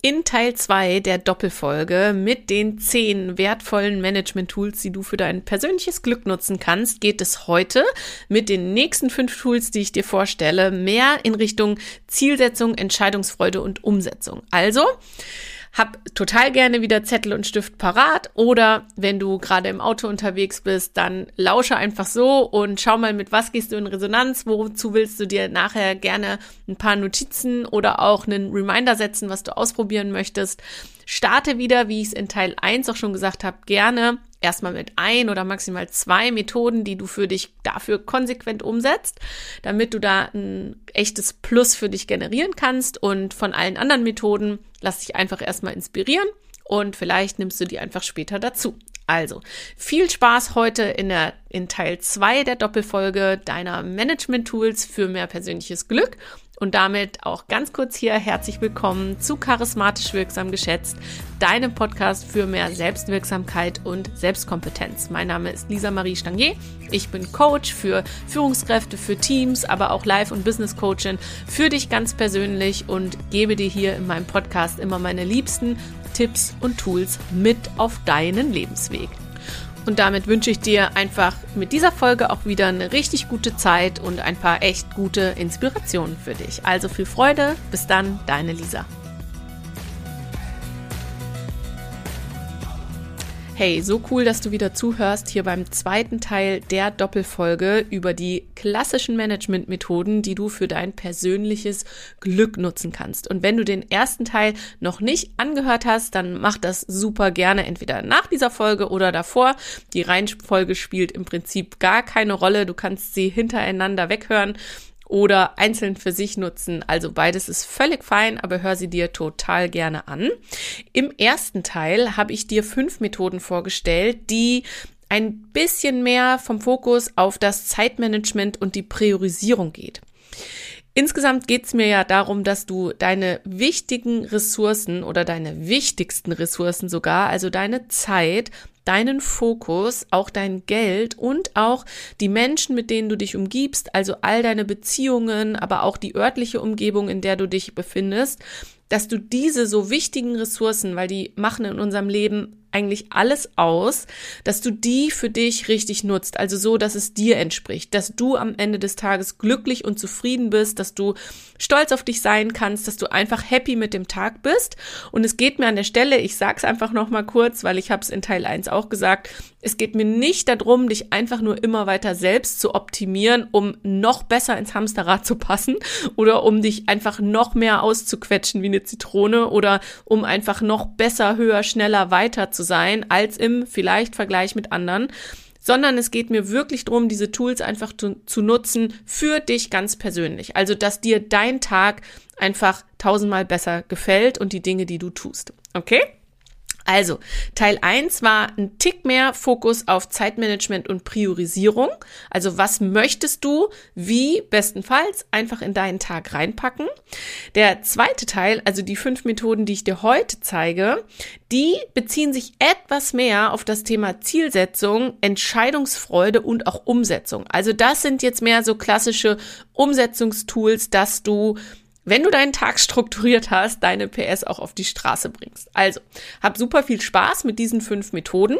In Teil 2 der Doppelfolge mit den zehn wertvollen Management-Tools, die du für dein persönliches Glück nutzen kannst, geht es heute mit den nächsten fünf Tools, die ich dir vorstelle, mehr in Richtung Zielsetzung, Entscheidungsfreude und Umsetzung. Also, hab total gerne wieder Zettel und Stift parat oder wenn du gerade im Auto unterwegs bist, dann lausche einfach so und schau mal, mit was gehst du in Resonanz, wozu willst du dir nachher gerne ein paar Notizen oder auch einen Reminder setzen, was du ausprobieren möchtest. Starte wieder, wie ich es in Teil 1 auch schon gesagt habe, gerne erstmal mit ein oder maximal zwei Methoden, die du für dich dafür konsequent umsetzt, damit du da ein echtes Plus für dich generieren kannst und von allen anderen Methoden lass dich einfach erstmal inspirieren und vielleicht nimmst du die einfach später dazu. Also, viel Spaß heute in der in Teil 2 der Doppelfolge deiner Management Tools für mehr persönliches Glück und damit auch ganz kurz hier herzlich willkommen zu Charismatisch Wirksam Geschätzt, deinem Podcast für mehr Selbstwirksamkeit und Selbstkompetenz. Mein Name ist Lisa Marie Stangier. Ich bin Coach für Führungskräfte, für Teams, aber auch Life- und Business Coachin für dich ganz persönlich und gebe dir hier in meinem Podcast immer meine liebsten Tipps und Tools mit auf deinen Lebensweg. Und damit wünsche ich dir einfach mit dieser Folge auch wieder eine richtig gute Zeit und ein paar echt gute Inspirationen für dich. Also viel Freude, bis dann, deine Lisa. Hey, so cool, dass du wieder zuhörst hier beim zweiten Teil der Doppelfolge über die klassischen Management-Methoden, die du für dein persönliches Glück nutzen kannst. Und wenn du den ersten Teil noch nicht angehört hast, dann mach das super gerne entweder nach dieser Folge oder davor. Die Reihenfolge spielt im Prinzip gar keine Rolle. Du kannst sie hintereinander weghören oder einzeln für sich nutzen. Also beides ist völlig fein, aber hör sie dir total gerne an. Im ersten Teil habe ich dir fünf Methoden vorgestellt, die ein bisschen mehr vom Fokus auf das Zeitmanagement und die Priorisierung geht. Insgesamt geht es mir ja darum, dass du deine wichtigen Ressourcen oder deine wichtigsten Ressourcen sogar, also deine Zeit, deinen Fokus, auch dein Geld und auch die Menschen, mit denen du dich umgibst, also all deine Beziehungen, aber auch die örtliche Umgebung, in der du dich befindest, dass du diese so wichtigen Ressourcen, weil die machen in unserem Leben eigentlich alles aus, dass du die für dich richtig nutzt. Also so, dass es dir entspricht, dass du am Ende des Tages glücklich und zufrieden bist, dass du stolz auf dich sein kannst, dass du einfach happy mit dem Tag bist. Und es geht mir an der Stelle, ich sag's einfach noch mal kurz, weil ich habe es in Teil 1 auch gesagt, es geht mir nicht darum, dich einfach nur immer weiter selbst zu optimieren, um noch besser ins Hamsterrad zu passen oder um dich einfach noch mehr auszuquetschen wie eine Zitrone oder um einfach noch besser, höher, schneller weiter zu sein als im vielleicht Vergleich mit anderen, sondern es geht mir wirklich darum, diese Tools einfach zu, zu, nutzen für dich ganz persönlich. Also, dass dir dein Tag einfach tausendmal besser gefällt und die Dinge, die du tust. Okay? Also, Teil 1 war ein Tick mehr Fokus auf Zeitmanagement und Priorisierung. Also, was möchtest du, wie bestenfalls einfach in deinen Tag reinpacken? Der zweite Teil, also die fünf Methoden, die ich dir heute zeige, die beziehen sich etwas mehr auf das Thema Zielsetzung, Entscheidungsfreude und auch Umsetzung. Also, das sind jetzt mehr so klassische Umsetzungstools, dass du wenn du deinen Tag strukturiert hast, deine PS auch auf die Straße bringst. Also, hab super viel Spaß mit diesen fünf Methoden.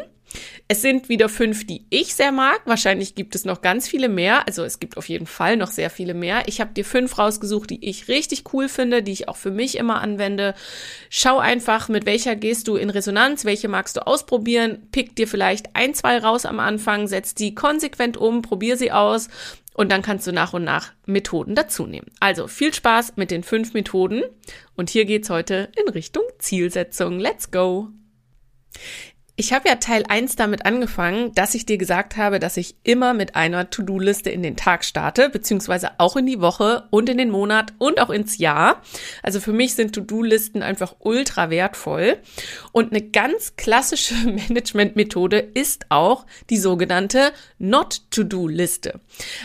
Es sind wieder fünf, die ich sehr mag. Wahrscheinlich gibt es noch ganz viele mehr. Also es gibt auf jeden Fall noch sehr viele mehr. Ich habe dir fünf rausgesucht, die ich richtig cool finde, die ich auch für mich immer anwende. Schau einfach, mit welcher gehst du in Resonanz, welche magst du ausprobieren. Pick dir vielleicht ein, zwei raus am Anfang, setz die konsequent um, probier sie aus und dann kannst du nach und nach Methoden dazu nehmen. Also viel Spaß mit den fünf Methoden. Und hier geht's heute in Richtung Zielsetzung. Let's go! Ich habe ja Teil 1 damit angefangen, dass ich dir gesagt habe, dass ich immer mit einer To-Do-Liste in den Tag starte, beziehungsweise auch in die Woche und in den Monat und auch ins Jahr. Also für mich sind To-Do-Listen einfach ultra wertvoll. Und eine ganz klassische Management-Methode ist auch die sogenannte Not-To-Do-Liste.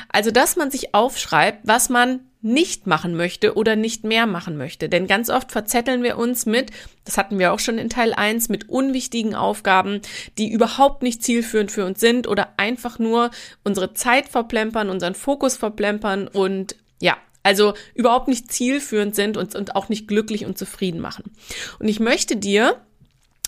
Also, dass man sich aufschreibt, was man nicht machen möchte oder nicht mehr machen möchte. Denn ganz oft verzetteln wir uns mit, das hatten wir auch schon in Teil 1, mit unwichtigen Aufgaben, die überhaupt nicht zielführend für uns sind oder einfach nur unsere Zeit verplempern, unseren Fokus verplempern und ja, Also überhaupt nicht zielführend sind und, und auch nicht glücklich und zufrieden machen. Und ich möchte dir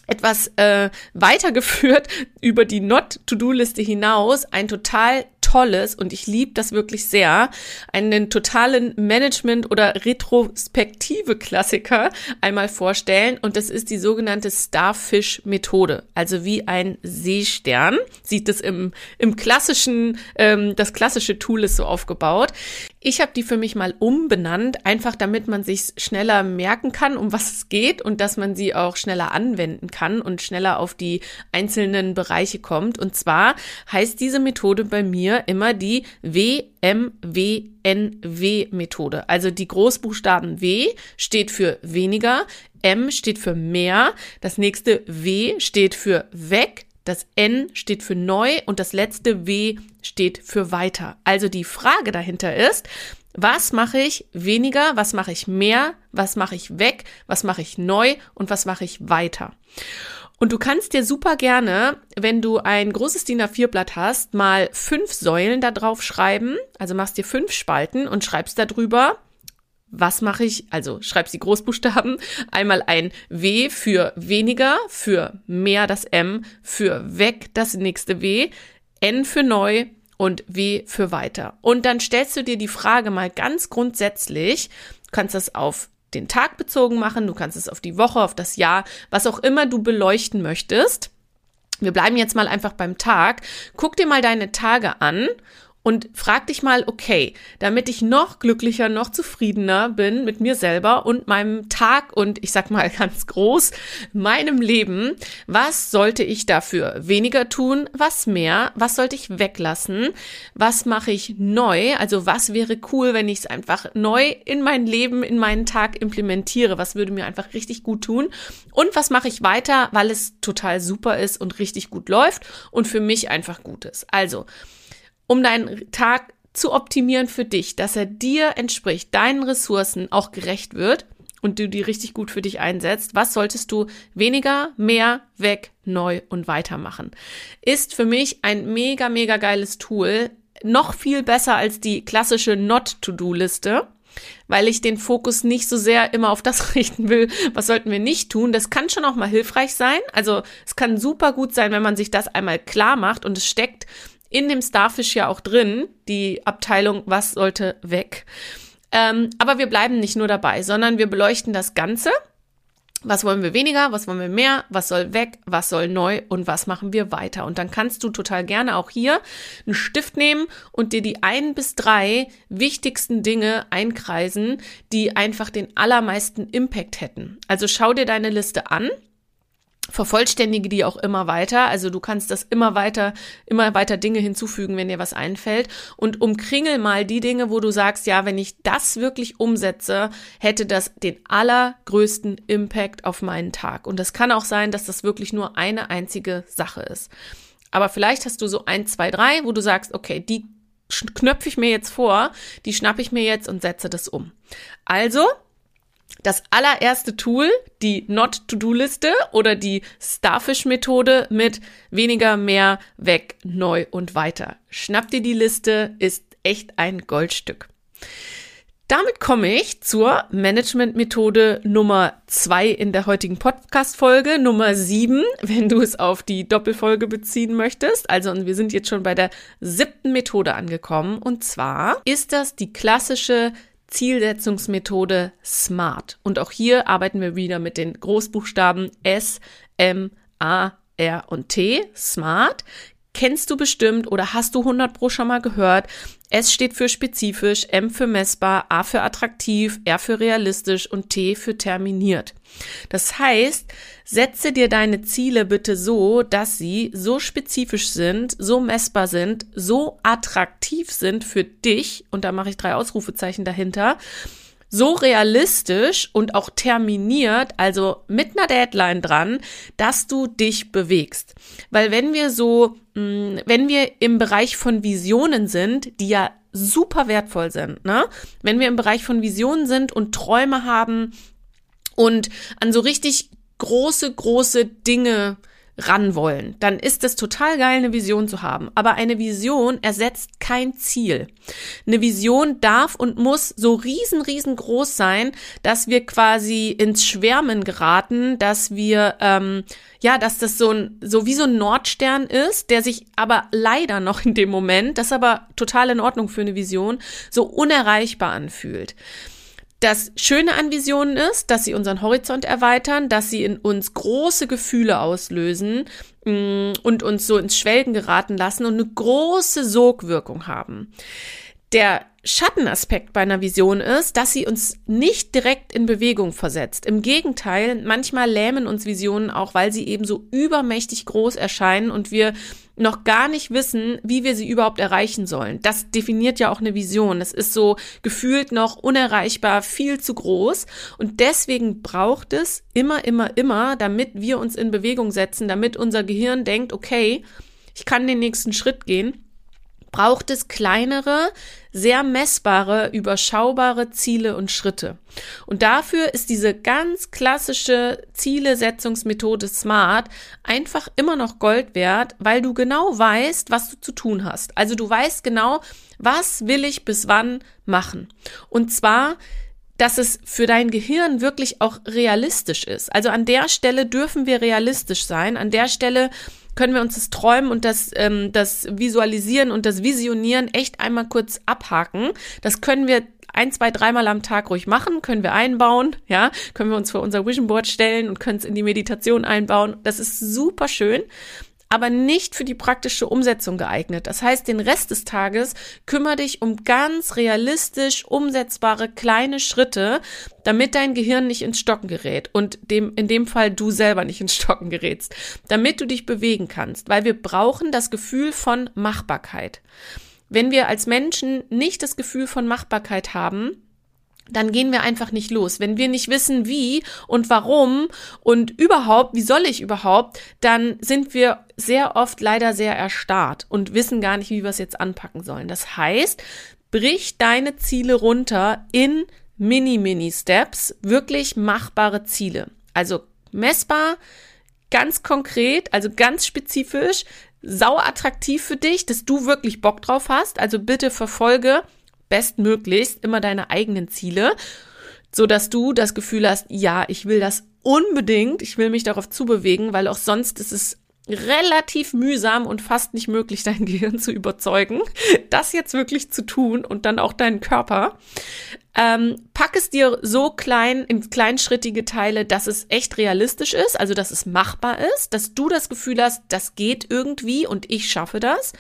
etwas äh, weitergeführt über die Not-to-Do-Liste hinaus ein total tolles und ich liebe das wirklich sehr, einen totalen Management- oder retrospektive Klassiker einmal vorstellen und das ist die sogenannte Starfish-Methode, also wie ein Seestern. Sieht es im, im klassischen, ähm, das klassische Tool ist so aufgebaut. Ich habe die für mich mal umbenannt, einfach damit man sich schneller merken kann, um was es geht und dass man sie auch schneller anwenden kann und schneller auf die einzelnen Bereiche kommt. Und zwar heißt diese Methode bei mir immer die WMWNW-Methode. Also die Großbuchstaben W steht für weniger, M steht für mehr, das nächste W steht für weg, das N steht für neu und das letzte W steht für weiter. Also die Frage dahinter ist, was mache ich weniger, was mache ich mehr, was mache ich weg, was mache ich neu und was mache ich weiter. Und du kannst dir super gerne, wenn du ein großes DIN A4-Blatt hast, mal fünf Säulen da drauf schreiben. Also machst dir fünf Spalten und schreibst da drüber was mache ich? Also schreib sie Großbuchstaben. Einmal ein W für weniger, für mehr das M, für weg das nächste W, N für neu und W für weiter. Und dann stellst du dir die Frage mal ganz grundsätzlich, du kannst das auf den Tag bezogen machen, du kannst es auf die Woche, auf das Jahr, was auch immer du beleuchten möchtest. Wir bleiben jetzt mal einfach beim Tag. Guck dir mal deine Tage an und frag dich mal, okay, damit ich noch glücklicher, noch zufriedener bin mit mir selber und meinem Tag und ich sag mal ganz groß, meinem Leben, was sollte ich dafür weniger tun, was mehr, was sollte ich weglassen, was mache ich neu, also was wäre cool, wenn ich es einfach neu in mein Leben, in meinen Tag implementiere, was würde mir einfach richtig gut tun? Und was mache ich weiter, weil es total super ist und richtig gut läuft und für mich einfach gut ist. Also, um deinen Tag zu optimieren für dich, dass er dir entspricht, deinen Ressourcen auch gerecht wird und du die richtig gut für dich einsetzt, was solltest du weniger, mehr, weg, neu und weitermachen? Ist für mich ein mega, mega geiles Tool, noch viel besser als die klassische Not-to-Do-Liste weil ich den Fokus nicht so sehr immer auf das richten will, was sollten wir nicht tun. Das kann schon auch mal hilfreich sein. Also es kann super gut sein, wenn man sich das einmal klar macht und es steckt in dem Starfish ja auch drin, die Abteilung, was sollte weg. Ähm, aber wir bleiben nicht nur dabei, sondern wir beleuchten das Ganze. Was wollen wir weniger, was wollen wir mehr, was soll weg, was soll neu und was machen wir weiter. Und dann kannst du total gerne auch hier einen Stift nehmen und dir die ein bis drei wichtigsten Dinge einkreisen, die einfach den allermeisten Impact hätten. Also schau dir deine Liste an vervollständige die auch immer weiter. Also du kannst das immer weiter, immer weiter Dinge hinzufügen, wenn dir was einfällt. Und umkringel mal die Dinge, wo du sagst, ja, wenn ich das wirklich umsetze, hätte das den allergrößten Impact auf meinen Tag. Und das kann auch sein, dass das wirklich nur eine einzige Sache ist. Aber vielleicht hast du so ein, zwei, drei, wo du sagst, okay, die knöpfe ich mir jetzt vor, die schnappe ich mir jetzt und setze das um. Also, das allererste Tool, die Not-to-Do-Liste oder die Starfish-Methode mit weniger, mehr, weg, neu und weiter. Schnapp dir die Liste, ist echt ein Goldstück. Damit komme ich zur Management-Methode Nummer zwei in der heutigen Podcast-Folge, Nummer sieben, wenn du es auf die Doppelfolge beziehen möchtest. Also, wir sind jetzt schon bei der siebten Methode angekommen. Und zwar ist das die klassische Zielsetzungsmethode SMART. Und auch hier arbeiten wir wieder mit den Großbuchstaben S, M, A, R und T. SMART. Kennst du bestimmt oder hast du 100 pro schon mal gehört? S steht für spezifisch, M für messbar, A für attraktiv, R für realistisch und T für terminiert. Das heißt, setze dir deine Ziele bitte so, dass sie so spezifisch sind, so messbar sind, so attraktiv sind für dich, und da mache ich drei Ausrufezeichen dahinter, so realistisch und auch terminiert, also mit einer Deadline dran, dass du dich bewegst. Weil wenn wir so, mm, wenn wir im Bereich von Visionen sind, die ja super wertvoll sind, ne? Wenn wir im Bereich von Visionen sind und Träume haben und an so richtig große, große Dinge ran wollen, dann ist es total geil, eine Vision zu haben. Aber eine Vision ersetzt kein Ziel. Eine Vision darf und muss so riesen, riesengroß sein, dass wir quasi ins Schwärmen geraten, dass wir, ähm, ja, dass das so ein, so wie so ein Nordstern ist, der sich aber leider noch in dem Moment, das ist aber total in Ordnung für eine Vision, so unerreichbar anfühlt. Das Schöne an Visionen ist, dass sie unseren Horizont erweitern, dass sie in uns große Gefühle auslösen mm, und uns so ins Schwelgen geraten lassen und eine große Sogwirkung haben. Der Schattenaspekt bei einer Vision ist, dass sie uns nicht direkt in Bewegung versetzt. Im Gegenteil, manchmal lähmen uns Visionen auch, weil sie eben so übermächtig groß erscheinen und wir noch gar nicht wissen, wie wir sie überhaupt erreichen sollen. Das definiert ja auch eine Vision. Es ist so gefühlt noch unerreichbar, viel zu groß. Und deswegen braucht es immer, immer, immer, damit wir uns in Bewegung setzen, damit unser Gehirn denkt, okay, ich kann den nächsten Schritt gehen braucht es kleinere, sehr messbare, überschaubare Ziele und Schritte. Und dafür ist diese ganz klassische Zielesetzungsmethode SMART einfach immer noch Gold wert, weil du genau weißt, was du zu tun hast. Also du weißt genau, was will ich bis wann machen. Und zwar dass es für dein Gehirn wirklich auch realistisch ist. Also an der Stelle dürfen wir realistisch sein. An der Stelle können wir uns das Träumen und das, ähm, das Visualisieren und das Visionieren echt einmal kurz abhaken. Das können wir ein, zwei, dreimal am Tag ruhig machen, können wir einbauen, ja, können wir uns vor unser Vision Board stellen und können es in die Meditation einbauen. Das ist super schön aber nicht für die praktische Umsetzung geeignet. Das heißt, den Rest des Tages kümmere dich um ganz realistisch umsetzbare kleine Schritte, damit dein Gehirn nicht ins Stocken gerät und dem, in dem Fall du selber nicht ins Stocken gerätst, damit du dich bewegen kannst, weil wir brauchen das Gefühl von Machbarkeit. Wenn wir als Menschen nicht das Gefühl von Machbarkeit haben, dann gehen wir einfach nicht los. Wenn wir nicht wissen, wie und warum und überhaupt, wie soll ich überhaupt, dann sind wir sehr oft leider sehr erstarrt und wissen gar nicht, wie wir es jetzt anpacken sollen. Das heißt, brich deine Ziele runter in Mini-Mini-Steps, wirklich machbare Ziele. Also messbar, ganz konkret, also ganz spezifisch, sau attraktiv für dich, dass du wirklich Bock drauf hast. Also bitte verfolge bestmöglichst immer deine eigenen Ziele, so dass du das Gefühl hast, ja, ich will das unbedingt, ich will mich darauf zubewegen, weil auch sonst ist es relativ mühsam und fast nicht möglich, dein Gehirn zu überzeugen, das jetzt wirklich zu tun und dann auch deinen Körper. Ähm, pack es dir so klein in kleinschrittige Teile, dass es echt realistisch ist, also dass es machbar ist, dass du das Gefühl hast, das geht irgendwie und ich schaffe das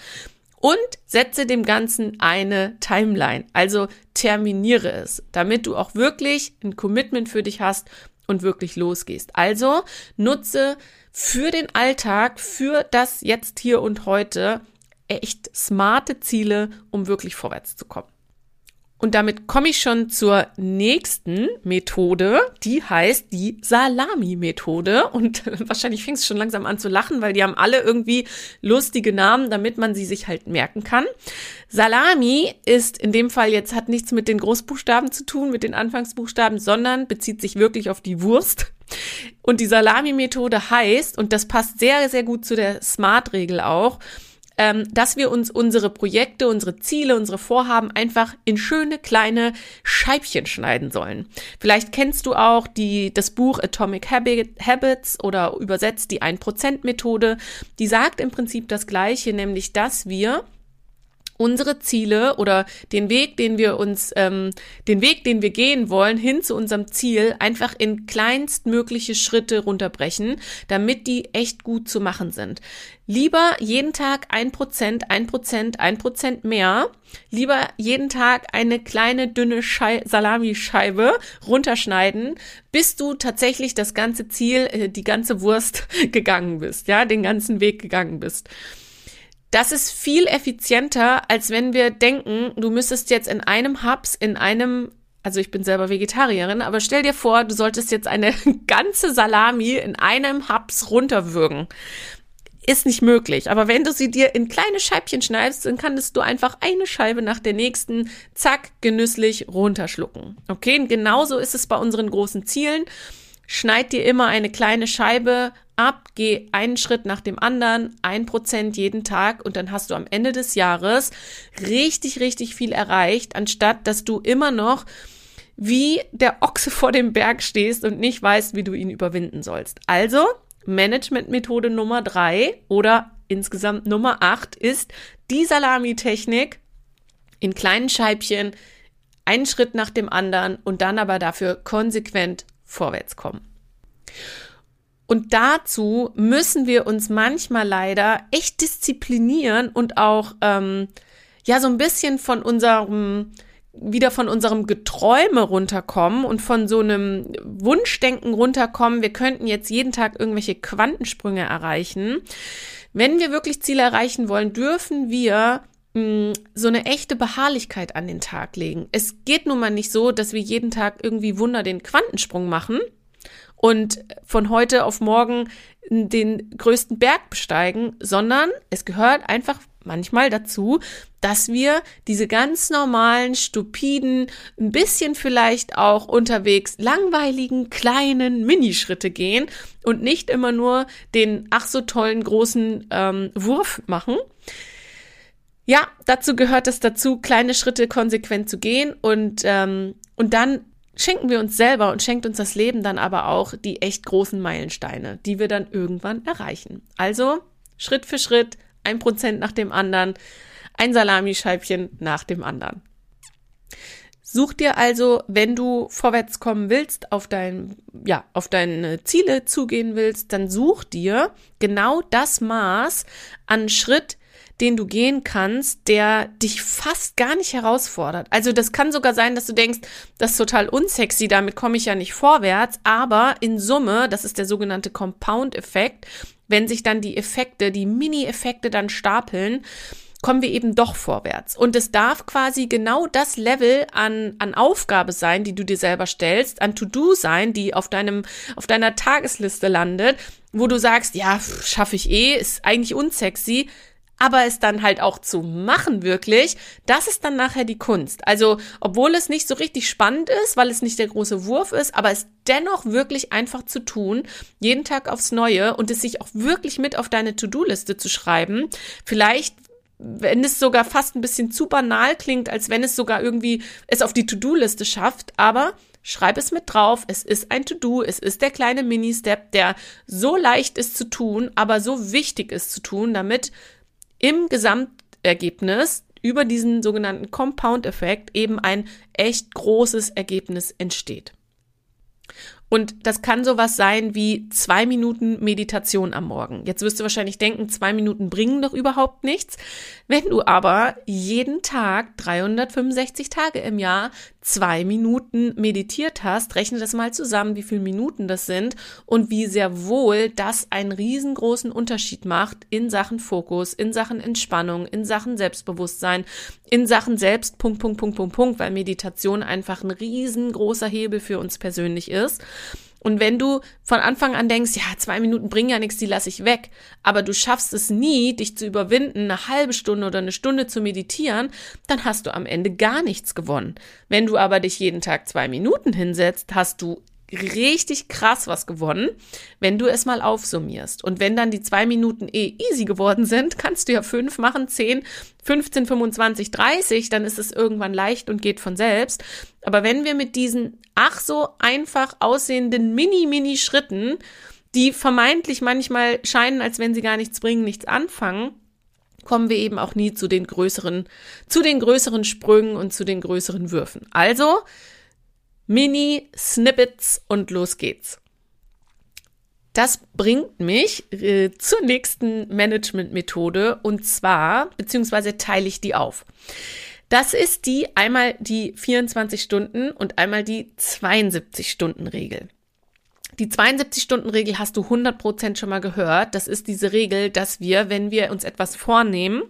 und setze dem Ganzen eine Timeline. Also terminiere es, damit du auch wirklich ein Commitment für dich hast und wirklich losgehst. Also nutze für den Alltag, für das jetzt hier und heute echt smarte Ziele, um wirklich vorwärts zu kommen. Und damit komme ich schon zur nächsten Methode, die heißt die Salami-Methode. Und wahrscheinlich fängst du schon langsam an zu lachen, weil die haben alle irgendwie lustige Namen, damit man sie sich halt merken kann. Salami ist in dem Fall jetzt, hat nichts mit den Großbuchstaben zu tun, mit den Anfangsbuchstaben, sondern bezieht sich wirklich auf die Wurst. Und die Salami-Methode heißt, und das passt sehr, sehr gut zu der Smart-Regel auch, ähm, dass wir uns unsere Projekte, unsere Ziele, unsere Vorhaben einfach in schöne kleine Scheibchen schneiden sollen. Vielleicht kennst du auch die, das Buch Atomic Habits oder übersetzt die 1%-Methode. Die sagt im Prinzip das Gleiche, nämlich dass wir unsere Ziele oder den Weg, den wir uns, ähm, den Weg, den wir gehen wollen, hin zu unserem Ziel, einfach in kleinstmögliche Schritte runterbrechen, damit die echt gut zu machen sind. Lieber jeden Tag ein Prozent, ein Prozent, ein Prozent mehr. Lieber jeden Tag eine kleine dünne Schei Salamischeibe runterschneiden, bis du tatsächlich das ganze Ziel, äh, die ganze Wurst gegangen bist, ja, den ganzen Weg gegangen bist. Das ist viel effizienter, als wenn wir denken, du müsstest jetzt in einem Hubs, in einem also ich bin selber Vegetarierin, aber stell dir vor, du solltest jetzt eine ganze Salami in einem Haps runterwürgen. Ist nicht möglich. Aber wenn du sie dir in kleine Scheibchen schneidest, dann kannst du einfach eine Scheibe nach der nächsten, zack, genüsslich runterschlucken. Okay? Und genauso ist es bei unseren großen Zielen. Schneid dir immer eine kleine Scheibe ab, geh einen Schritt nach dem anderen, ein Prozent jeden Tag und dann hast du am Ende des Jahres richtig, richtig viel erreicht, anstatt dass du immer noch wie der Ochse vor dem Berg stehst und nicht weißt, wie du ihn überwinden sollst. Also, Managementmethode Nummer drei oder insgesamt Nummer acht ist die Salami-Technik in kleinen Scheibchen, einen Schritt nach dem anderen und dann aber dafür konsequent vorwärts kommen. Und dazu müssen wir uns manchmal leider echt disziplinieren und auch ähm, ja so ein bisschen von unserem wieder von unserem Geträume runterkommen und von so einem Wunschdenken runterkommen, wir könnten jetzt jeden Tag irgendwelche Quantensprünge erreichen. Wenn wir wirklich Ziele erreichen wollen, dürfen wir so eine echte Beharrlichkeit an den Tag legen. Es geht nun mal nicht so, dass wir jeden Tag irgendwie Wunder den Quantensprung machen und von heute auf morgen den größten Berg besteigen, sondern es gehört einfach manchmal dazu, dass wir diese ganz normalen, stupiden, ein bisschen vielleicht auch unterwegs langweiligen kleinen Minischritte gehen und nicht immer nur den ach so tollen großen ähm, Wurf machen. Ja, dazu gehört es dazu, kleine Schritte konsequent zu gehen und, ähm, und dann schenken wir uns selber und schenkt uns das Leben dann aber auch die echt großen Meilensteine, die wir dann irgendwann erreichen. Also Schritt für Schritt, ein Prozent nach dem anderen, ein Salamischeibchen nach dem anderen. Such dir also, wenn du vorwärts kommen willst, auf dein, ja, auf deine Ziele zugehen willst, dann such dir genau das Maß an Schritt, den du gehen kannst, der dich fast gar nicht herausfordert. Also das kann sogar sein, dass du denkst, das ist total unsexy, damit komme ich ja nicht vorwärts, aber in Summe, das ist der sogenannte Compound-Effekt, wenn sich dann die Effekte, die Mini-Effekte dann stapeln, kommen wir eben doch vorwärts. Und es darf quasi genau das Level an, an Aufgabe sein, die du dir selber stellst, an To-Do sein, die auf deinem, auf deiner Tagesliste landet, wo du sagst, ja, schaffe ich eh, ist eigentlich unsexy, aber es dann halt auch zu machen wirklich, das ist dann nachher die Kunst. Also, obwohl es nicht so richtig spannend ist, weil es nicht der große Wurf ist, aber es dennoch wirklich einfach zu tun, jeden Tag aufs Neue und es sich auch wirklich mit auf deine To-Do-Liste zu schreiben. Vielleicht wenn es sogar fast ein bisschen zu banal klingt, als wenn es sogar irgendwie es auf die To-Do-Liste schafft, aber schreib es mit drauf. Es ist ein To-Do, es ist der kleine Mini-Step, der so leicht ist zu tun, aber so wichtig ist zu tun, damit im Gesamtergebnis über diesen sogenannten Compound-Effekt eben ein echt großes Ergebnis entsteht. Und das kann sowas sein wie zwei Minuten Meditation am Morgen. Jetzt wirst du wahrscheinlich denken, zwei Minuten bringen doch überhaupt nichts. Wenn du aber jeden Tag 365 Tage im Jahr zwei Minuten meditiert hast, rechne das mal zusammen, wie viele Minuten das sind und wie sehr wohl das einen riesengroßen Unterschied macht in Sachen Fokus, in Sachen Entspannung, in Sachen Selbstbewusstsein, in Sachen Selbst, Punkt, Punkt, Punkt, Punkt, Punkt, weil Meditation einfach ein riesengroßer Hebel für uns persönlich ist. Und wenn du von Anfang an denkst, ja, zwei Minuten bringen ja nichts, die lasse ich weg, aber du schaffst es nie, dich zu überwinden, eine halbe Stunde oder eine Stunde zu meditieren, dann hast du am Ende gar nichts gewonnen. Wenn du aber dich jeden Tag zwei Minuten hinsetzt, hast du richtig krass was gewonnen, wenn du es mal aufsummierst. Und wenn dann die zwei Minuten eh easy geworden sind, kannst du ja fünf machen, zehn, 15, 25, 30, dann ist es irgendwann leicht und geht von selbst. Aber wenn wir mit diesen ach so einfach aussehenden Mini-Mini Schritten, die vermeintlich manchmal scheinen, als wenn sie gar nichts bringen, nichts anfangen, kommen wir eben auch nie zu den größeren, zu den größeren Sprüngen und zu den größeren Würfen. Also, Mini-Snippets und los geht's. Das bringt mich äh, zur nächsten Management-Methode und zwar, beziehungsweise teile ich die auf. Das ist die einmal die 24 Stunden und einmal die 72 Stunden Regel. Die 72-Stunden-Regel hast du 100% schon mal gehört. Das ist diese Regel, dass wir, wenn wir uns etwas vornehmen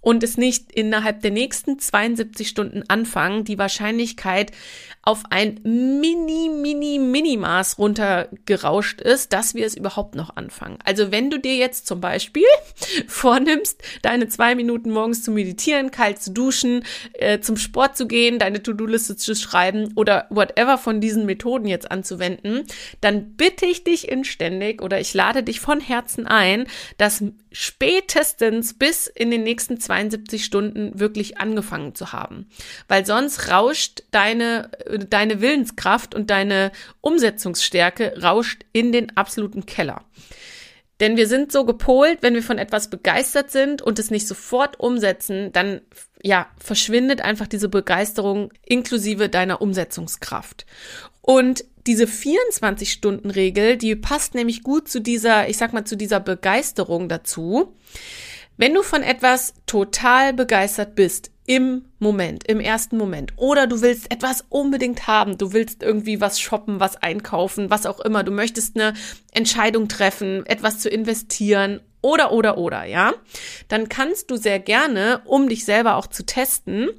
und es nicht innerhalb der nächsten 72 Stunden anfangen, die Wahrscheinlichkeit auf ein mini, mini, Minimaß runtergerauscht ist, dass wir es überhaupt noch anfangen. Also wenn du dir jetzt zum Beispiel vornimmst, deine zwei Minuten morgens zu meditieren, kalt zu duschen, äh, zum Sport zu gehen, deine To-Do-Liste zu schreiben oder whatever von diesen Methoden jetzt anzuwenden, dann bitte ich dich inständig oder ich lade dich von Herzen ein, das spätestens bis in den nächsten 72 Stunden wirklich angefangen zu haben. Weil sonst rauscht deine deine Willenskraft und deine Umsetzungsstärke rauscht in den absoluten Keller. Denn wir sind so gepolt, wenn wir von etwas begeistert sind und es nicht sofort umsetzen, dann ja, verschwindet einfach diese Begeisterung inklusive deiner Umsetzungskraft. Und diese 24-Stunden-Regel, die passt nämlich gut zu dieser, ich sag mal, zu dieser Begeisterung dazu. Wenn du von etwas total begeistert bist, im Moment, im ersten Moment. Oder du willst etwas unbedingt haben. Du willst irgendwie was shoppen, was einkaufen, was auch immer. Du möchtest eine Entscheidung treffen, etwas zu investieren oder, oder, oder, ja. Dann kannst du sehr gerne, um dich selber auch zu testen,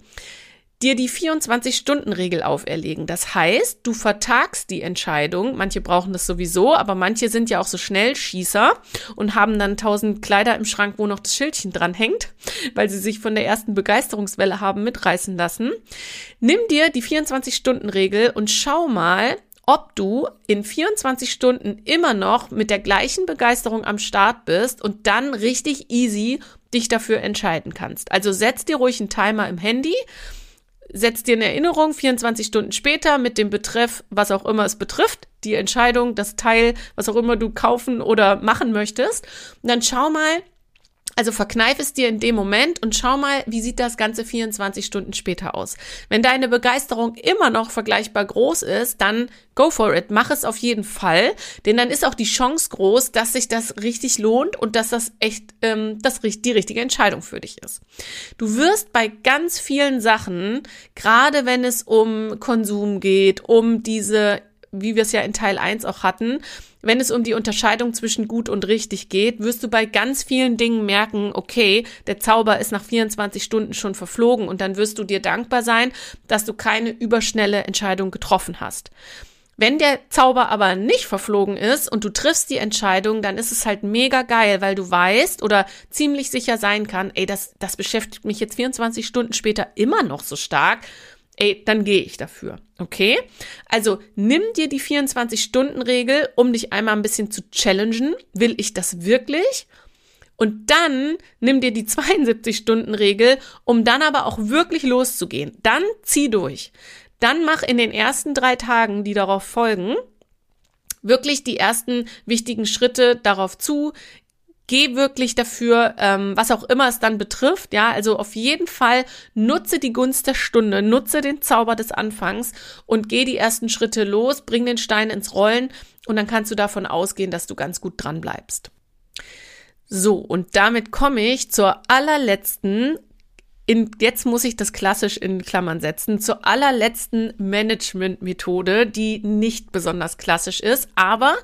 dir die 24-Stunden-Regel auferlegen. Das heißt, du vertagst die Entscheidung. Manche brauchen das sowieso, aber manche sind ja auch so Schnellschießer und haben dann tausend Kleider im Schrank, wo noch das Schildchen dran hängt, weil sie sich von der ersten Begeisterungswelle haben mitreißen lassen. Nimm dir die 24-Stunden-Regel und schau mal, ob du in 24 Stunden immer noch mit der gleichen Begeisterung am Start bist und dann richtig easy dich dafür entscheiden kannst. Also setz dir ruhig einen Timer im Handy setzt dir eine Erinnerung 24 Stunden später mit dem Betreff, was auch immer es betrifft, die Entscheidung, das Teil, was auch immer du kaufen oder machen möchtest. Und dann schau mal, also verkneif es dir in dem Moment und schau mal, wie sieht das Ganze 24 Stunden später aus. Wenn deine Begeisterung immer noch vergleichbar groß ist, dann go for it. Mach es auf jeden Fall, denn dann ist auch die Chance groß, dass sich das richtig lohnt und dass das echt ähm, das, die richtige Entscheidung für dich ist. Du wirst bei ganz vielen Sachen, gerade wenn es um Konsum geht, um diese wie wir es ja in Teil 1 auch hatten, wenn es um die Unterscheidung zwischen gut und richtig geht, wirst du bei ganz vielen Dingen merken, okay, der Zauber ist nach 24 Stunden schon verflogen und dann wirst du dir dankbar sein, dass du keine überschnelle Entscheidung getroffen hast. Wenn der Zauber aber nicht verflogen ist und du triffst die Entscheidung, dann ist es halt mega geil, weil du weißt oder ziemlich sicher sein kann, ey, das, das beschäftigt mich jetzt 24 Stunden später immer noch so stark ey, dann gehe ich dafür. Okay? Also nimm dir die 24-Stunden-Regel, um dich einmal ein bisschen zu challengen. Will ich das wirklich? Und dann nimm dir die 72-Stunden-Regel, um dann aber auch wirklich loszugehen. Dann zieh durch. Dann mach in den ersten drei Tagen, die darauf folgen, wirklich die ersten wichtigen Schritte darauf zu, geh wirklich dafür, ähm, was auch immer es dann betrifft. Ja, also auf jeden Fall nutze die Gunst der Stunde, nutze den Zauber des Anfangs und geh die ersten Schritte los, bring den Stein ins Rollen und dann kannst du davon ausgehen, dass du ganz gut dran bleibst. So, und damit komme ich zur allerletzten in, jetzt muss ich das klassisch in Klammern setzen, zur allerletzten Management-Methode, die nicht besonders klassisch ist, aber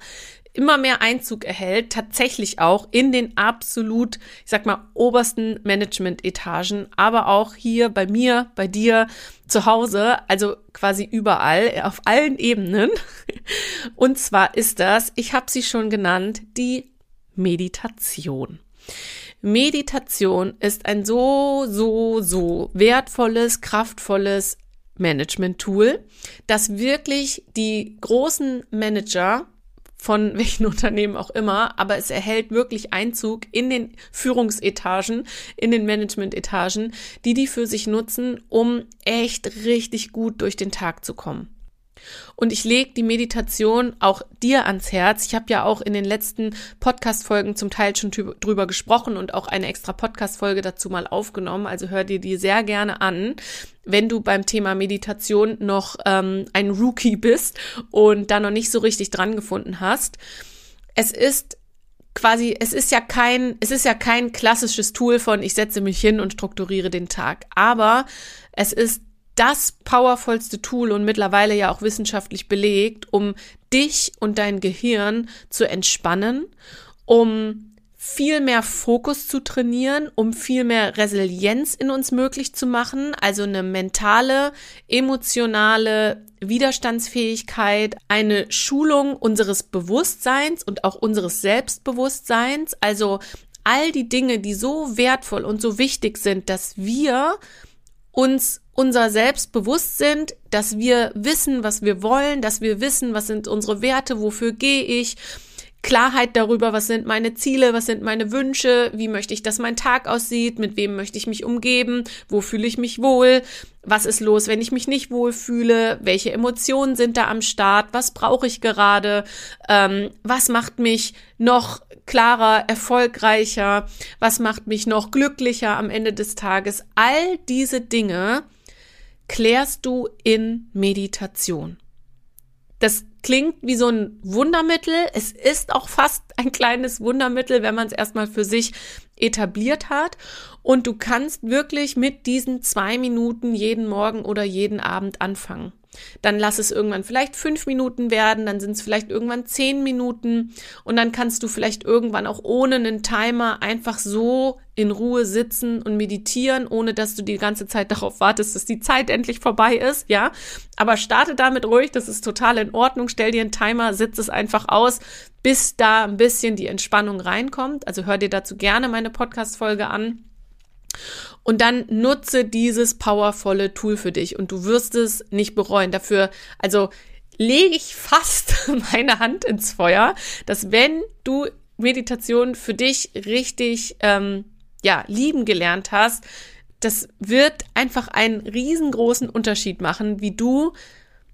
immer mehr Einzug erhält, tatsächlich auch in den absolut, ich sag mal, obersten Management-Etagen, aber auch hier bei mir, bei dir zu Hause, also quasi überall, auf allen Ebenen. Und zwar ist das, ich habe sie schon genannt, die Meditation. Meditation ist ein so, so, so wertvolles, kraftvolles Management-Tool, das wirklich die großen Manager von welchen Unternehmen auch immer, aber es erhält wirklich Einzug in den Führungsetagen, in den Managementetagen, die die für sich nutzen, um echt richtig gut durch den Tag zu kommen. Und ich lege die Meditation auch dir ans Herz. Ich habe ja auch in den letzten Podcast-Folgen zum Teil schon drüber gesprochen und auch eine extra Podcast-Folge dazu mal aufgenommen. Also hör dir die sehr gerne an, wenn du beim Thema Meditation noch ähm, ein Rookie bist und da noch nicht so richtig dran gefunden hast. Es ist quasi, es ist ja kein, es ist ja kein klassisches Tool von ich setze mich hin und strukturiere den Tag, aber es ist das powervollste Tool und mittlerweile ja auch wissenschaftlich belegt, um dich und dein Gehirn zu entspannen, um viel mehr Fokus zu trainieren, um viel mehr Resilienz in uns möglich zu machen, also eine mentale, emotionale Widerstandsfähigkeit, eine Schulung unseres Bewusstseins und auch unseres Selbstbewusstseins, also all die Dinge, die so wertvoll und so wichtig sind, dass wir uns unser Selbst bewusst sind, dass wir wissen, was wir wollen, dass wir wissen, was sind unsere Werte, wofür gehe ich, Klarheit darüber, was sind meine Ziele, was sind meine Wünsche, wie möchte ich, dass mein Tag aussieht, mit wem möchte ich mich umgeben, wo fühle ich mich wohl, was ist los, wenn ich mich nicht wohl fühle, welche Emotionen sind da am Start, was brauche ich gerade, ähm, was macht mich noch klarer, erfolgreicher, was macht mich noch glücklicher am Ende des Tages. All diese Dinge klärst du in Meditation. Das klingt wie so ein Wundermittel. Es ist auch fast ein kleines Wundermittel, wenn man es erstmal für sich etabliert hat. Und du kannst wirklich mit diesen zwei Minuten jeden Morgen oder jeden Abend anfangen. Dann lass es irgendwann vielleicht fünf Minuten werden, dann sind es vielleicht irgendwann zehn Minuten und dann kannst du vielleicht irgendwann auch ohne einen Timer einfach so in Ruhe sitzen und meditieren, ohne dass du die ganze Zeit darauf wartest, dass die Zeit endlich vorbei ist, ja. Aber starte damit ruhig, das ist total in Ordnung. Stell dir einen Timer, sitz es einfach aus, bis da ein bisschen die Entspannung reinkommt. Also hör dir dazu gerne meine Podcast-Folge an. Und dann nutze dieses powervolle Tool für dich und du wirst es nicht bereuen. Dafür, also lege ich fast meine Hand ins Feuer, dass wenn du Meditation für dich richtig ähm, ja lieben gelernt hast, das wird einfach einen riesengroßen Unterschied machen, wie du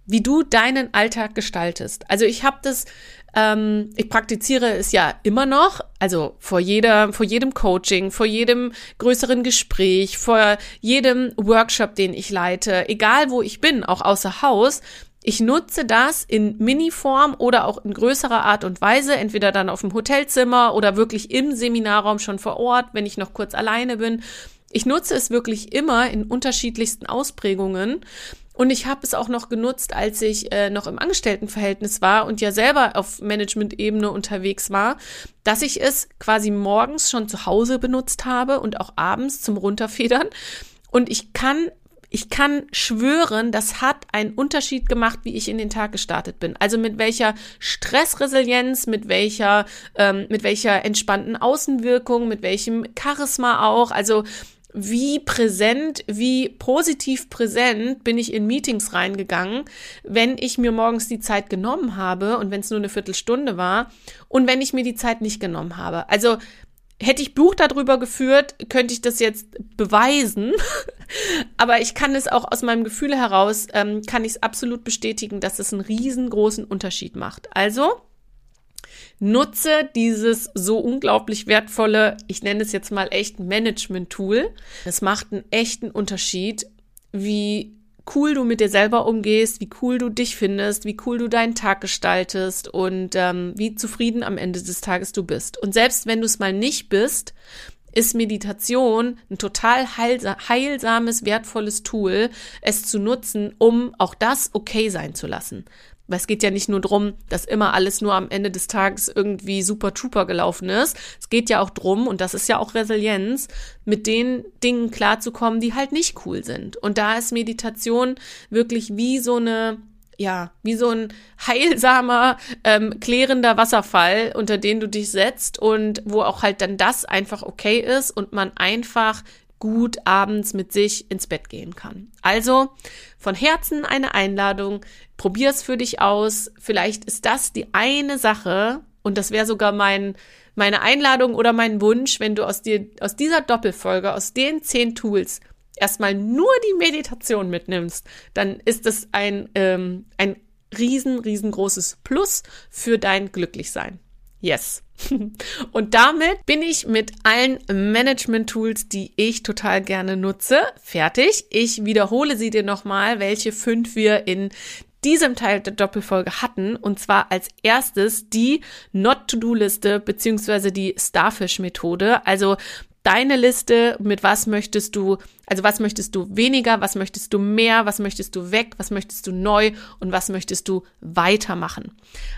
wie du deinen Alltag gestaltest. Also ich habe das ähm, ich praktiziere es ja immer noch, also vor jeder, vor jedem Coaching, vor jedem größeren Gespräch, vor jedem Workshop, den ich leite, egal wo ich bin, auch außer Haus. Ich nutze das in Miniform oder auch in größerer Art und Weise, entweder dann auf dem Hotelzimmer oder wirklich im Seminarraum schon vor Ort, wenn ich noch kurz alleine bin. Ich nutze es wirklich immer in unterschiedlichsten Ausprägungen und ich habe es auch noch genutzt, als ich äh, noch im Angestelltenverhältnis war und ja selber auf Management-Ebene unterwegs war, dass ich es quasi morgens schon zu Hause benutzt habe und auch abends zum Runterfedern. Und ich kann ich kann schwören, das hat einen Unterschied gemacht, wie ich in den Tag gestartet bin. Also mit welcher Stressresilienz, mit welcher, ähm, mit welcher entspannten Außenwirkung, mit welchem Charisma auch. Also wie präsent, wie positiv präsent bin ich in Meetings reingegangen, wenn ich mir morgens die Zeit genommen habe und wenn es nur eine Viertelstunde war und wenn ich mir die Zeit nicht genommen habe. Also hätte ich Buch darüber geführt, könnte ich das jetzt beweisen. Aber ich kann es auch aus meinem Gefühl heraus, ähm, kann ich es absolut bestätigen, dass es einen riesengroßen Unterschied macht. Also, Nutze dieses so unglaublich wertvolle, ich nenne es jetzt mal echt Management-Tool. Es macht einen echten Unterschied, wie cool du mit dir selber umgehst, wie cool du dich findest, wie cool du deinen Tag gestaltest und ähm, wie zufrieden am Ende des Tages du bist. Und selbst wenn du es mal nicht bist, ist Meditation ein total heilsames, wertvolles Tool, es zu nutzen, um auch das okay sein zu lassen. Weil es geht ja nicht nur drum, dass immer alles nur am Ende des Tages irgendwie super trooper gelaufen ist. Es geht ja auch drum, und das ist ja auch Resilienz, mit den Dingen klarzukommen, die halt nicht cool sind. Und da ist Meditation wirklich wie so eine ja, wie so ein heilsamer, ähm, klärender Wasserfall, unter den du dich setzt und wo auch halt dann das einfach okay ist und man einfach gut abends mit sich ins Bett gehen kann. Also von Herzen eine Einladung, probier es für dich aus. Vielleicht ist das die eine Sache und das wäre sogar mein meine Einladung oder mein Wunsch, wenn du aus dir aus dieser Doppelfolge, aus den zehn Tools erstmal nur die Meditation mitnimmst, dann ist es ein ähm, ein riesen riesengroßes Plus für dein Glücklichsein. Yes. Und damit bin ich mit allen Management-Tools, die ich total gerne nutze, fertig. Ich wiederhole sie dir nochmal, welche fünf wir in diesem Teil der Doppelfolge hatten. Und zwar als erstes die Not-to-Do-Liste beziehungsweise die Starfish-Methode. Also deine Liste, mit was möchtest du, also was möchtest du weniger, was möchtest du mehr, was möchtest du weg, was möchtest du neu und was möchtest du weitermachen.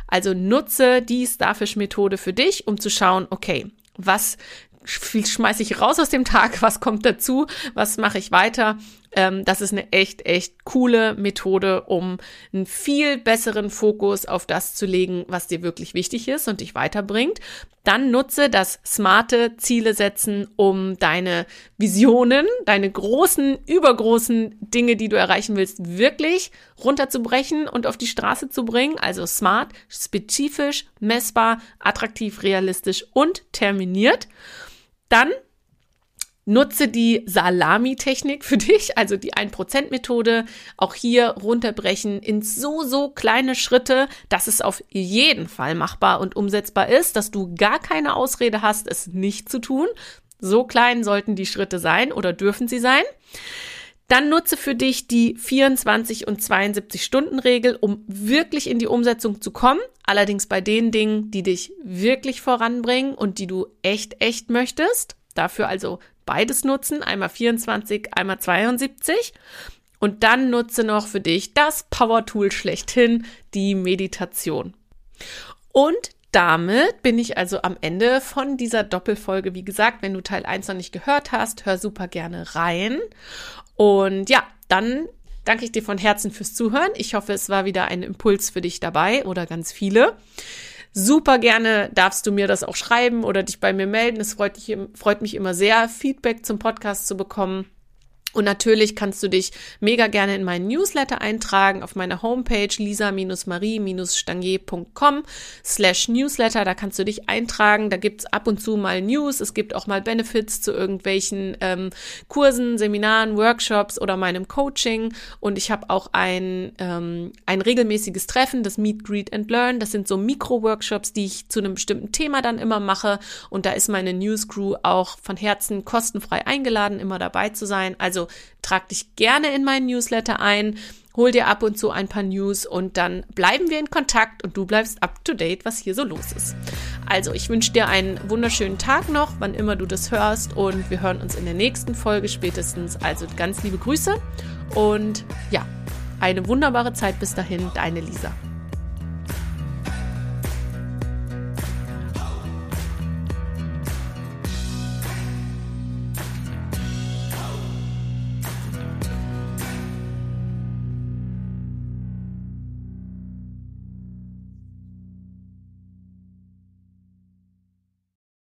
Also nutze die Starfish-Methode für dich, um zu schauen, okay, was schmeiße ich raus aus dem Tag, was kommt dazu, was mache ich weiter. Ähm, das ist eine echt, echt coole Methode, um einen viel besseren Fokus auf das zu legen, was dir wirklich wichtig ist und dich weiterbringt. Dann nutze das smarte Ziele setzen, um deine Visionen, deine großen, übergroßen Dinge, die du erreichen willst, wirklich runterzubrechen und auf die Straße zu bringen. Also smart, spezifisch, messbar, attraktiv, realistisch und terminiert. Dann Nutze die Salami-Technik für dich, also die 1%-Methode. Auch hier runterbrechen in so, so kleine Schritte, dass es auf jeden Fall machbar und umsetzbar ist, dass du gar keine Ausrede hast, es nicht zu tun. So klein sollten die Schritte sein oder dürfen sie sein. Dann nutze für dich die 24 und 72 Stunden Regel, um wirklich in die Umsetzung zu kommen. Allerdings bei den Dingen, die dich wirklich voranbringen und die du echt, echt möchtest. Dafür also beides nutzen, einmal 24, einmal 72. Und dann nutze noch für dich das Power Tool schlechthin, die Meditation. Und damit bin ich also am Ende von dieser Doppelfolge. Wie gesagt, wenn du Teil 1 noch nicht gehört hast, hör super gerne rein. Und ja, dann danke ich dir von Herzen fürs Zuhören. Ich hoffe, es war wieder ein Impuls für dich dabei oder ganz viele. Super gerne darfst du mir das auch schreiben oder dich bei mir melden. Es freut, freut mich immer sehr, Feedback zum Podcast zu bekommen. Und natürlich kannst du dich mega gerne in meinen Newsletter eintragen auf meiner Homepage lisa-marie-stangier.com slash Newsletter. Da kannst du dich eintragen. Da gibt's ab und zu mal News. Es gibt auch mal Benefits zu irgendwelchen ähm, Kursen, Seminaren, Workshops oder meinem Coaching. Und ich habe auch ein, ähm, ein regelmäßiges Treffen, das Meet, Greet and Learn. Das sind so Mikro-Workshops, die ich zu einem bestimmten Thema dann immer mache. Und da ist meine News Crew auch von Herzen kostenfrei eingeladen, immer dabei zu sein. Also trag dich gerne in meinen Newsletter ein, hol dir ab und zu ein paar News und dann bleiben wir in Kontakt und du bleibst up to date, was hier so los ist. Also, ich wünsche dir einen wunderschönen Tag noch, wann immer du das hörst und wir hören uns in der nächsten Folge spätestens. Also ganz liebe Grüße und ja, eine wunderbare Zeit bis dahin, deine Lisa.